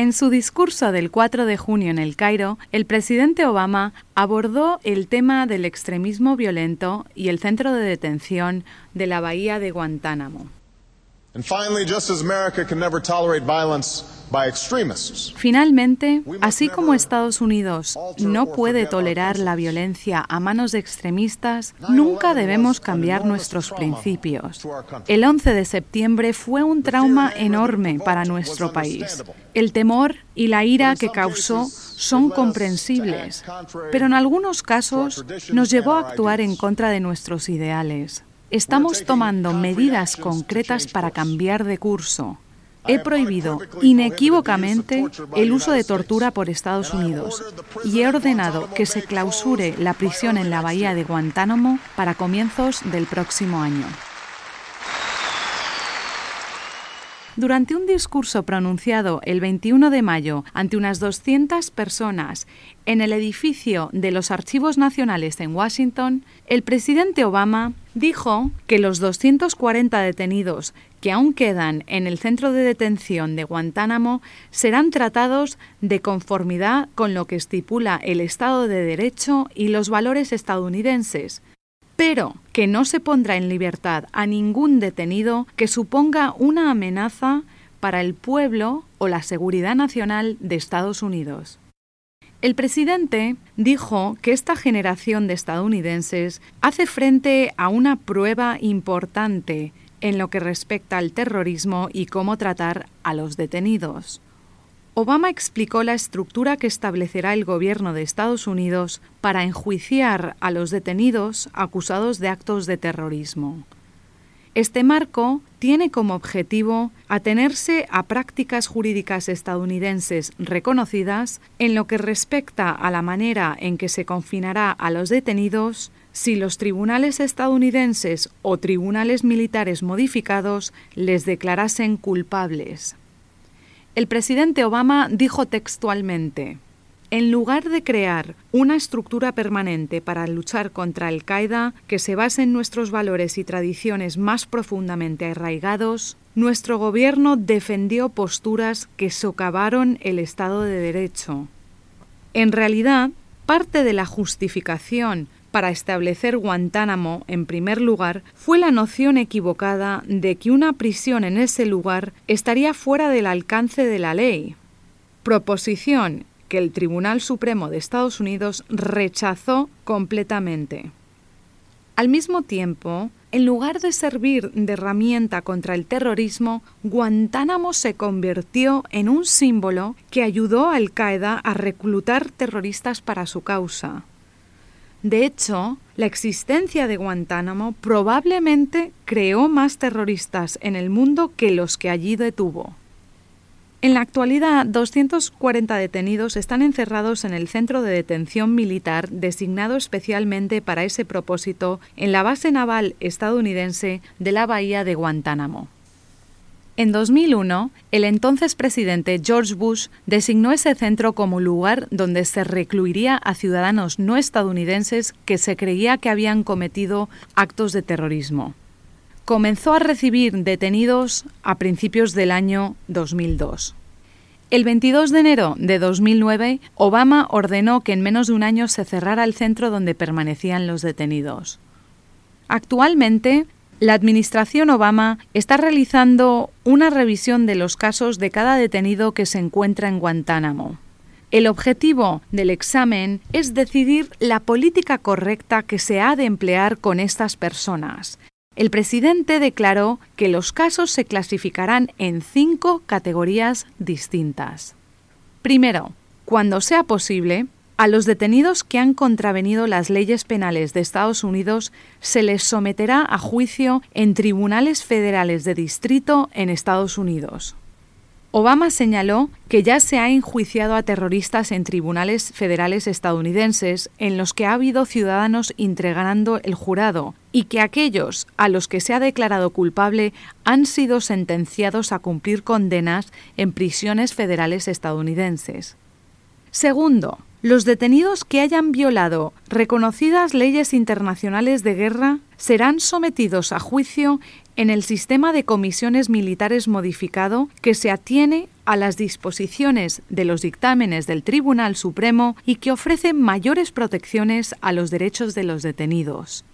En su discurso del 4 de junio en el Cairo, el presidente Obama abordó el tema del extremismo violento y el centro de detención de la bahía de Guantánamo. Finalmente, así como Estados Unidos no puede tolerar la violencia a manos de extremistas, nunca debemos cambiar nuestros principios. El 11 de septiembre fue un trauma enorme para nuestro país. El temor y la ira que causó son comprensibles, pero en algunos casos nos llevó a actuar en contra de nuestros ideales. Estamos tomando medidas concretas para cambiar de curso. He prohibido inequívocamente el uso de tortura por Estados Unidos y he ordenado que se clausure la prisión en la bahía de Guantánamo para comienzos del próximo año. Durante un discurso pronunciado el 21 de mayo ante unas 200 personas en el edificio de los Archivos Nacionales en Washington, el presidente Obama dijo que los 240 detenidos que aún quedan en el centro de detención de Guantánamo serán tratados de conformidad con lo que estipula el Estado de Derecho y los valores estadounidenses, pero que no se pondrá en libertad a ningún detenido que suponga una amenaza para el pueblo o la seguridad nacional de Estados Unidos. El presidente dijo que esta generación de estadounidenses hace frente a una prueba importante en lo que respecta al terrorismo y cómo tratar a los detenidos. Obama explicó la estructura que establecerá el gobierno de Estados Unidos para enjuiciar a los detenidos acusados de actos de terrorismo. Este marco tiene como objetivo atenerse a prácticas jurídicas estadounidenses reconocidas en lo que respecta a la manera en que se confinará a los detenidos si los tribunales estadounidenses o tribunales militares modificados les declarasen culpables. El presidente Obama dijo textualmente, en lugar de crear una estructura permanente para luchar contra Al-Qaeda que se base en nuestros valores y tradiciones más profundamente arraigados, nuestro gobierno defendió posturas que socavaron el Estado de Derecho. En realidad, parte de la justificación para establecer Guantánamo, en primer lugar, fue la noción equivocada de que una prisión en ese lugar estaría fuera del alcance de la ley. Proposición que el Tribunal Supremo de Estados Unidos rechazó completamente. Al mismo tiempo, en lugar de servir de herramienta contra el terrorismo, Guantánamo se convirtió en un símbolo que ayudó a Al Qaeda a reclutar terroristas para su causa. De hecho, la existencia de Guantánamo probablemente creó más terroristas en el mundo que los que allí detuvo. En la actualidad, 240 detenidos están encerrados en el centro de detención militar designado especialmente para ese propósito en la base naval estadounidense de la bahía de Guantánamo. En 2001, el entonces presidente George Bush designó ese centro como lugar donde se recluiría a ciudadanos no estadounidenses que se creía que habían cometido actos de terrorismo. Comenzó a recibir detenidos a principios del año 2002. El 22 de enero de 2009, Obama ordenó que en menos de un año se cerrara el centro donde permanecían los detenidos. Actualmente, la Administración Obama está realizando una revisión de los casos de cada detenido que se encuentra en Guantánamo. El objetivo del examen es decidir la política correcta que se ha de emplear con estas personas. El presidente declaró que los casos se clasificarán en cinco categorías distintas. Primero, cuando sea posible, a los detenidos que han contravenido las leyes penales de Estados Unidos se les someterá a juicio en tribunales federales de distrito en Estados Unidos. Obama señaló que ya se ha enjuiciado a terroristas en tribunales federales estadounidenses en los que ha habido ciudadanos entregando el jurado y que aquellos a los que se ha declarado culpable han sido sentenciados a cumplir condenas en prisiones federales estadounidenses. Segundo, Los detenidos que hayan violado reconocidas leyes internacionales de guerra serán sometidos a juicio en el sistema de comisiones militares modificado que se atiene a las disposiciones de los dictámenes del Tribunal Supremo y que ofrece mayores protecciones a los derechos de los detenidos.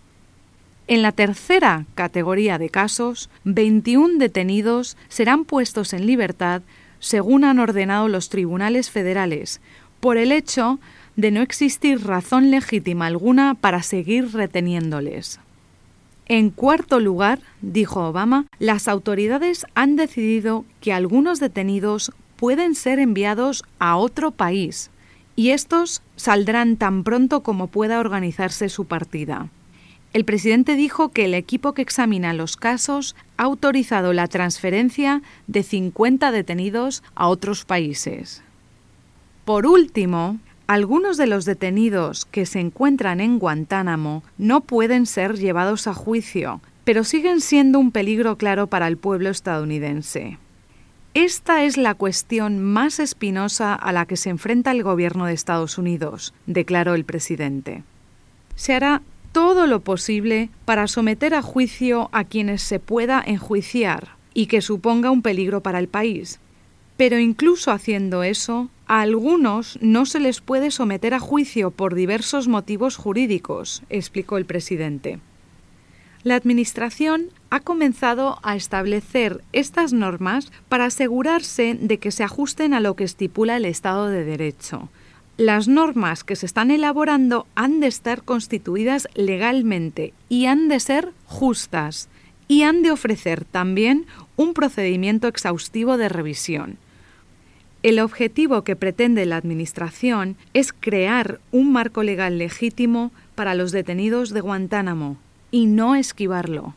En la tercera categoría de casos, 21 detenidos serán puestos en libertad según han ordenado los tribunales federales, por el hecho de no existir razón legítima alguna para seguir reteniéndoles. En cuarto lugar, dijo Obama, las autoridades han decidido que algunos detenidos pueden ser enviados a otro país y estos saldrán tan pronto como pueda organizarse su partida. El presidente dijo que el equipo que examina los casos ha autorizado la transferencia de 50 detenidos a otros países. Por último, algunos de los detenidos que se encuentran en Guantánamo no pueden ser llevados a juicio, pero siguen siendo un peligro claro para el pueblo estadounidense. Esta es la cuestión más espinosa a la que se enfrenta el gobierno de Estados Unidos, declaró el presidente. Se hará todo lo posible para someter a juicio a quienes se pueda enjuiciar y que suponga un peligro para el país. Pero incluso haciendo eso, a algunos no se les puede someter a juicio por diversos motivos jurídicos, explicó el presidente. La Administración ha comenzado a establecer estas normas para asegurarse de que se ajusten a lo que estipula el Estado de Derecho. Las normas que se están elaborando han de estar constituidas legalmente y han de ser justas y han de ofrecer también un procedimiento exhaustivo de revisión. El objetivo que pretende la Administración es crear un marco legal legítimo para los detenidos de Guantánamo y no esquivarlo.